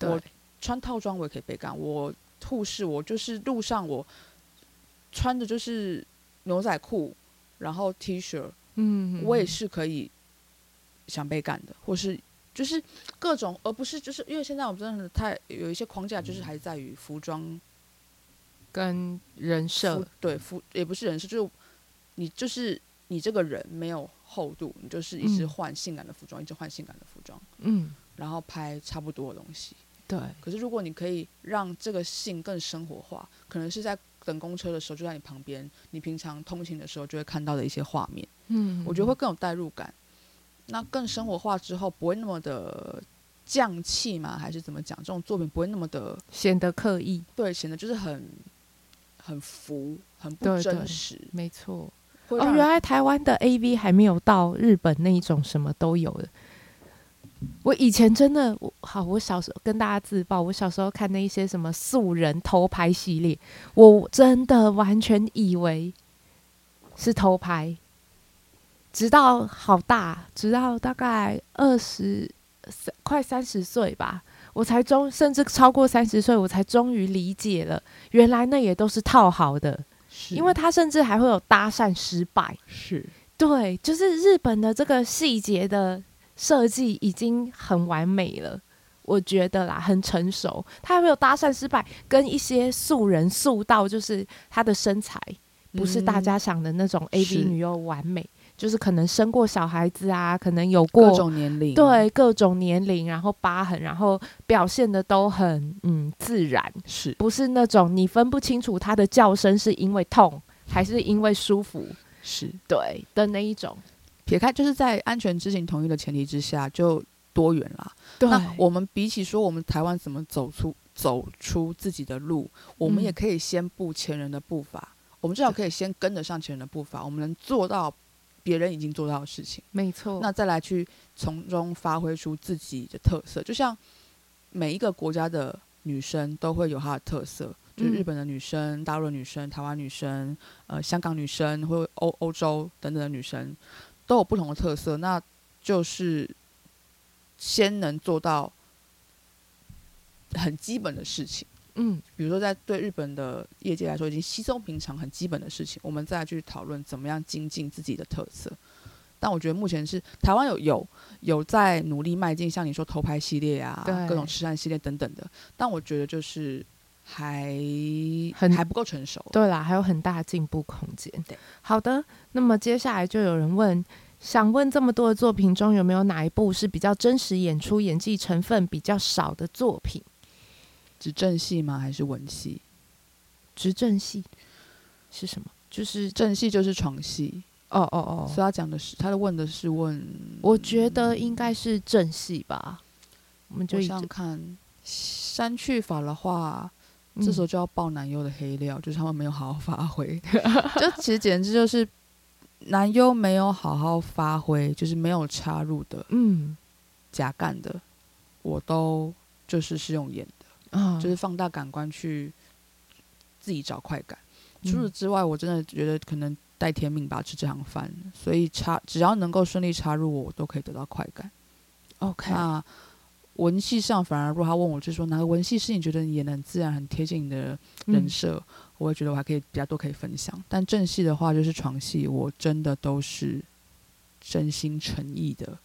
我，穿套装我也可以被干，我护士我就是路上我穿的就是牛仔裤，然后 T 恤，嗯，我也是可以想被干的，或是就是各种，而不是就是因为现在我们真的太有一些框架，就是还在于服装跟人设，对服也不是人设，就是你就是你这个人没有厚度，你就是一直嗯。换性感的服装，一直换性感的服装，嗯，然后拍差不多的东西。对，可是如果你可以让这个性更生活化，可能是在等公车的时候就在你旁边，你平常通勤的时候就会看到的一些画面，嗯，我觉得会更有代入感。那更生活化之后，不会那么的匠气吗？还是怎么讲？这种作品不会那么的显得刻意，对，显得就是很很浮，很不真实。没错。哦，原来台湾的 AV 还没有到日本那一种什么都有的。我以前真的，我好，我小时候跟大家自爆，我小时候看那一些什么素人偷拍系列，我真的完全以为是偷拍，直到好大，直到大概二十快三十岁吧，我才终甚至超过三十岁，我才终于理解了，原来那也都是套好的，是。因为他甚至还会有搭讪失败，是。对，就是日本的这个细节的。设计已经很完美了，我觉得啦，很成熟。他还没有搭讪失败，跟一些素人素到，就是他的身材不是大家想的那种 A B 女优完美，嗯、就是可能生过小孩子啊，可能有过各种年龄，对各种年龄，然后疤痕，然后表现的都很嗯自然，是。不是那种你分不清楚他的叫声是因为痛还是因为舒服，是。对的那一种。撇开就是在安全知情同意的前提之下，就多元啦。那我们比起说我们台湾怎么走出走出自己的路，我们也可以先步前人的步伐。嗯、我们至少可以先跟得上前人的步伐，我们能做到别人已经做到的事情。没错。那再来去从中发挥出自己的特色，就像每一个国家的女生都会有她的特色，就是日本的女生、大陆的女生、台湾女生、呃香港女生或欧欧洲等等的女生。都有不同的特色，那就是先能做到很基本的事情，嗯，比如说在对日本的业界来说已经稀松平常、很基本的事情，我们再来去讨论怎么样精进自己的特色。但我觉得目前是台湾有有有在努力迈进，像你说头牌系列啊，各种慈善系列等等的，但我觉得就是还很还不够成熟。对啦，还有很大的进步空间。对，好的。那么接下来就有人问，想问这么多的作品中，有没有哪一部是比较真实演出、演技成分比较少的作品？执政戏吗？还是文戏？执政戏是什么？就是正戏就是床戏。哦哦哦，所以他讲的是，他的问的是问，我觉得应该是正戏吧。我们就想看删去法的话。这时候就要爆男优的黑料，嗯、就是他们没有好好发挥，就其实简直就是男优没有好好发挥，就是没有插入的，嗯，假干的，我都就是是用演的，啊、就是放大感官去自己找快感。嗯、除此之外，我真的觉得可能带天命吧，吃这行饭，所以插只要能够顺利插入我，我都可以得到快感。OK，那。文戏上反而，如果他问我，就是说哪个文戏是你觉得你演的很自然、很贴近你的人设，嗯、我会觉得我还可以比较多可以分享。但正戏的话，就是床戏，我真的都是真心诚意的，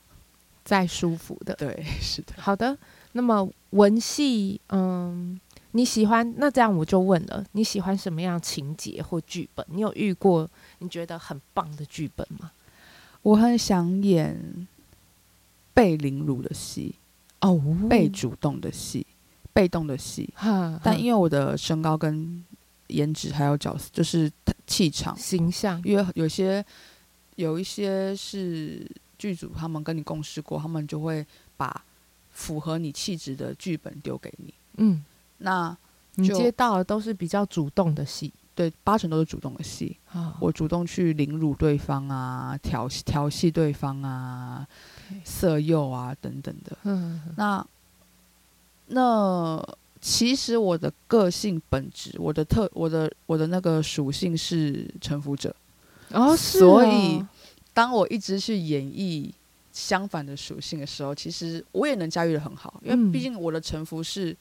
在舒服的。对，是的。好的，那么文戏，嗯，你喜欢？那这样我就问了，你喜欢什么样情节或剧本？你有遇过你觉得很棒的剧本吗？我很想演被凌辱的戏。哦，被主动的戏，被动的戏，但因为我的身高跟颜值还有角色，就是气场。形象，因为有些有一些是剧组他们跟你共事过，他们就会把符合你气质的剧本丢给你。嗯，那你接到的都是比较主动的戏，对，八成都是主动的戏。我主动去凌辱对方啊，调调戏对方啊。色诱啊，等等的。嗯，那那其实我的个性本质，我的特，我的我的那个属性是臣服者。哦，是。所以，当我一直去演绎相反的属性的时候，其实我也能驾驭的很好，因为毕竟我的臣服是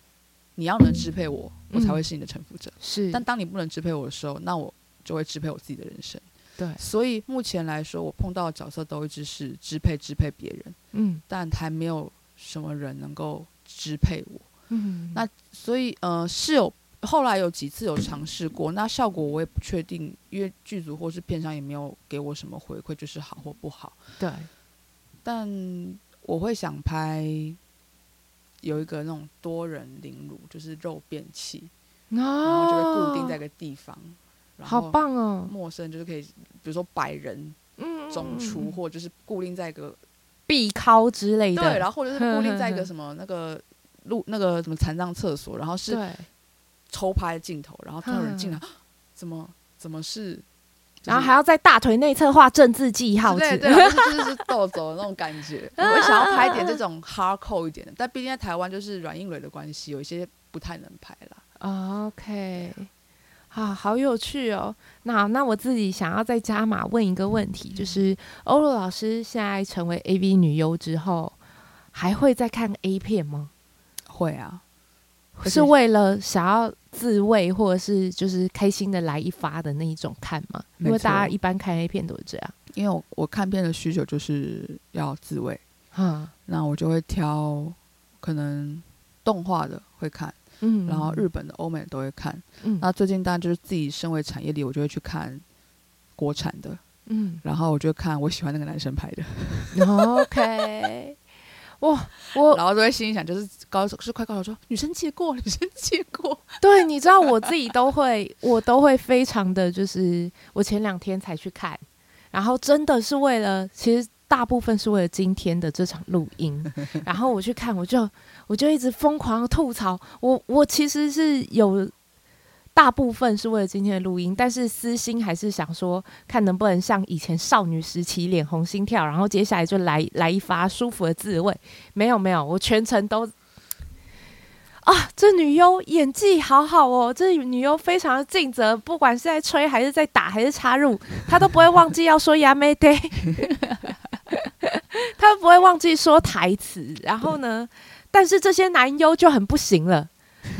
你要能支配我，我才会是你的臣服者。是。但当你不能支配我的时候，那我就会支配我自己的人生。对，所以目前来说，我碰到的角色都一直是支配支配别人，嗯，但还没有什么人能够支配我，嗯，那所以呃是有后来有几次有尝试过，那效果我也不确定，因为剧组或是片商也没有给我什么回馈，就是好或不好，对，但我会想拍有一个那种多人凌辱，就是肉便器，哦，然后就会固定在一个地方。好棒哦！陌生就是可以，比如说百人总出，嗯、或者就是固定在一个壁靠之类的，对，然后或者是 固定在一个什么那个路那个什么残障厕所，然后是抽拍镜头，然后突然有人进来，怎么怎么是？然后还要在大腿内侧画政治记号，对对，就是 是豆走的那种感觉。我会想要拍点这种 hardcore 一点的，但毕竟在台湾就是软硬蕊的关系，有一些不太能拍了。OK，好，好有趣哦。那那我自己想要再加码问一个问题，嗯、就是欧罗老师现在成为 AV 女优之后，还会再看 A 片吗？会啊。是为了想要自慰，或者是就是开心的来一发的那一种看吗？因为大家一般看 A 片都是这样。因为我我看片的需求就是要自慰，嗯，那我就会挑可能动画的会看，嗯，然后日本的、欧美的都会看，嗯，那最近当然就是自己身为产业里，我就会去看国产的，嗯，然后我就看我喜欢那个男生拍的，OK。哇，我然后都会心里想，就是高手是快高手说女生借过，女生借过。对，你知道我自己都会，我都会非常的就是，我前两天才去看，然后真的是为了，其实大部分是为了今天的这场录音，然后我去看，我就我就一直疯狂的吐槽，我我其实是有。大部分是为了今天的录音，但是私心还是想说，看能不能像以前少女时期脸红心跳，然后接下来就来来一发舒服的自慰。没有没有，我全程都啊，这女优演技好好哦，这女优非常的尽责，不管是在吹还是在打还是插入，她都不会忘记要说やめて， 她都不会忘记说台词。然后呢，但是这些男优就很不行了，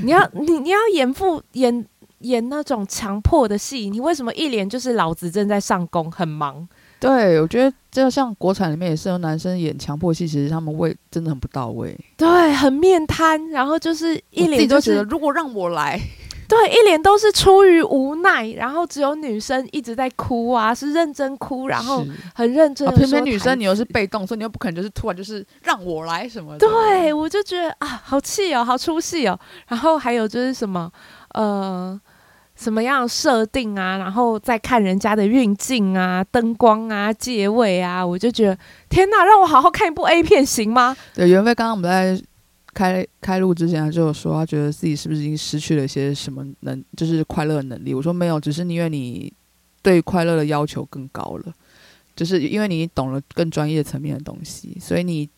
你要 你你要演副演。演那种强迫的戏，你为什么一脸就是老子正在上工，很忙？对，我觉得就像国产里面也是有男生演强迫戏，其实他们位真的很不到位，对，很面瘫，然后就是一脸、就觉得如果让我来，对，一脸都是出于无奈，然后只有女生一直在哭啊，是认真哭，然后很认真。偏偏女生你又是被动，所以你又不可能就是突然就是让我来什么的。对，我就觉得啊，好气哦，好出戏哦。然后还有就是什么，呃。什么样设定啊？然后再看人家的运镜啊、灯光啊、借位啊，我就觉得天哪！让我好好看一部 A 片行吗？对，袁飞刚刚我们在开开录之前，他就说，他觉得自己是不是已经失去了一些什么能，就是快乐的能力。我说没有，只是因为你对快乐的要求更高了，就是因为你懂了更专业层面的东西，所以你。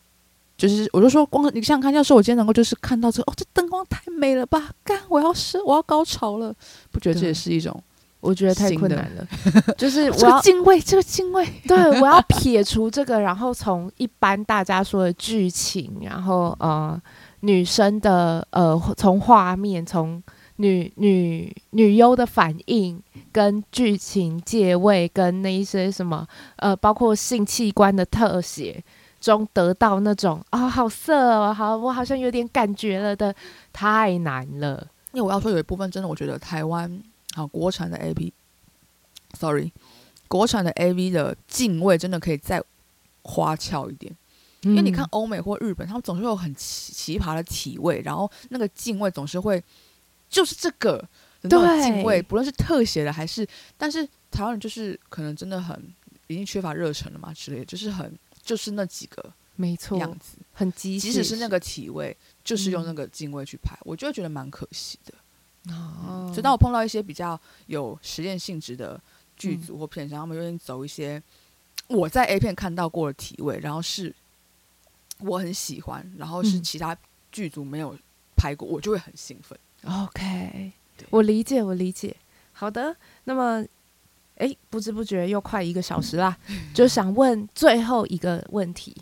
就是，我就说，光你想想看，要是我今天能够就是看到这，哦，这灯光太美了吧！干，我要是我要高潮了，不觉得这也是一种？我觉得太困难了。就是我要敬畏这个敬畏，对，我要撇除这个，然后从一般大家说的剧情，然后呃，女生的呃，从画面，从女女女优的反应，跟剧情借位，跟那一些什么呃，包括性器官的特写。中得到那种啊、好色哦，好，我好像有点感觉了的，太难了。因为我要说有一部分真的，我觉得台湾啊，国产的 A V，sorry，国产的 A V 的镜位真的可以再花俏一点。嗯、因为你看欧美或日本，他们总是有很奇奇葩的体位，然后那个镜位总是会就是这个对镜位，不论是特写的还是，但是台湾人就是可能真的很已经缺乏热忱了嘛之类的，就是很。就是那几个，没错，样子很机械，即使是那个体位，就是用那个镜位去拍，嗯、我就会觉得蛮可惜的。哦，所以当我碰到一些比较有实验性质的剧组或片商，嗯、他们愿意走一些我在 A 片看到过的体位，然后是我很喜欢，然后是其他剧组没有拍过，嗯、我就会很兴奋。OK，我理解，我理解。好的，那么。哎，不知不觉又快一个小时啦，就想问最后一个问题：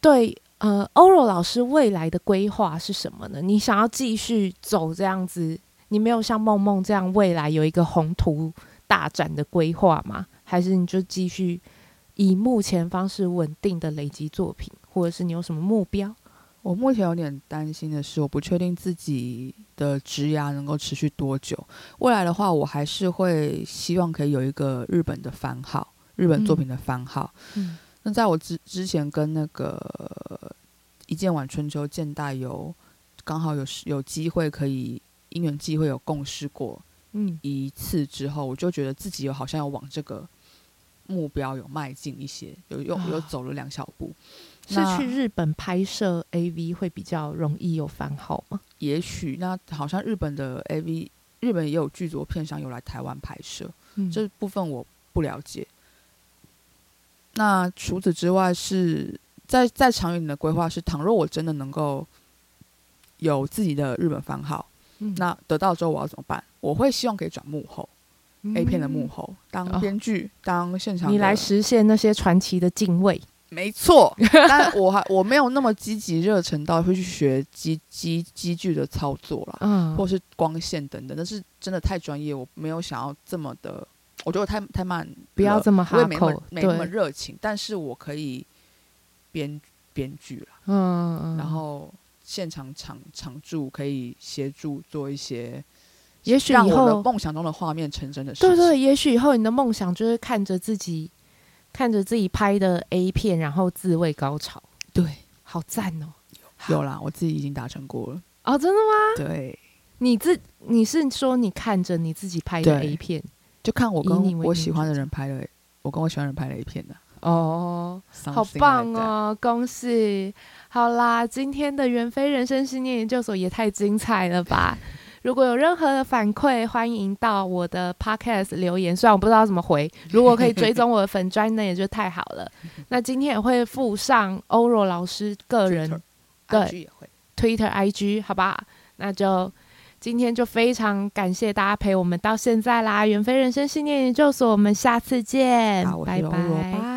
对，呃，欧若老师未来的规划是什么呢？你想要继续走这样子？你没有像梦梦这样未来有一个宏图大展的规划吗？还是你就继续以目前方式稳定的累积作品，或者是你有什么目标？我目前有点担心的是，我不确定自己的职涯能够持续多久。未来的话，我还是会希望可以有一个日本的番号，日本作品的番号。嗯，那在我之之前跟那个一见晚春秋见大有刚好有有机会可以因缘际会有共事过，嗯，一次之后，我就觉得自己有好像要往这个目标有迈进一些，有有有走了两小步。是去日本拍摄 AV 会比较容易有番号吗？也许，那好像日本的 AV，日本也有剧组片商有来台湾拍摄，嗯，这部分我不了解。那除此之外是，是在在长远的规划是，倘若我真的能够有自己的日本番号，嗯，那得到之后我要怎么办？我会希望可以转幕后、嗯、A 片的幕后，当编剧、哦，当现场，你来实现那些传奇的敬畏。没错，但 我还我没有那么积极热忱到会去学机机机具的操作啦，嗯，或是光线等等，但是真的太专业，我没有想要这么的。我觉得我太太慢，不要这么哈口，没那么热情。但是我可以编编剧了，嗯嗯，然后现场场场助可以协助做一些，也许以后的梦想中的画面成真的事情。对对，也许以后你的梦想就是看着自己看着自己拍的 A 片，然后自慰高潮。对，好赞哦！有啦，我自己已经达成过了。哦，真的吗？对，你自你是说你看着你自己拍的 A 片？就看我跟我喜欢的人拍的，我跟我喜欢的人拍了一片的哦，好棒哦恭喜！好啦，今天的元非人生信念研究所也太精彩了吧！如果有任何的反馈，欢迎到我的 podcast 留言。虽然我不知道怎么回，如果可以追踪我的粉砖，那也就太好了。那今天也会附上欧若老师个人 Twitter, 对 Twitter IG，好吧？那就。今天就非常感谢大家陪我们到现在啦！远飞人生信念研究所，我们下次见，拜拜。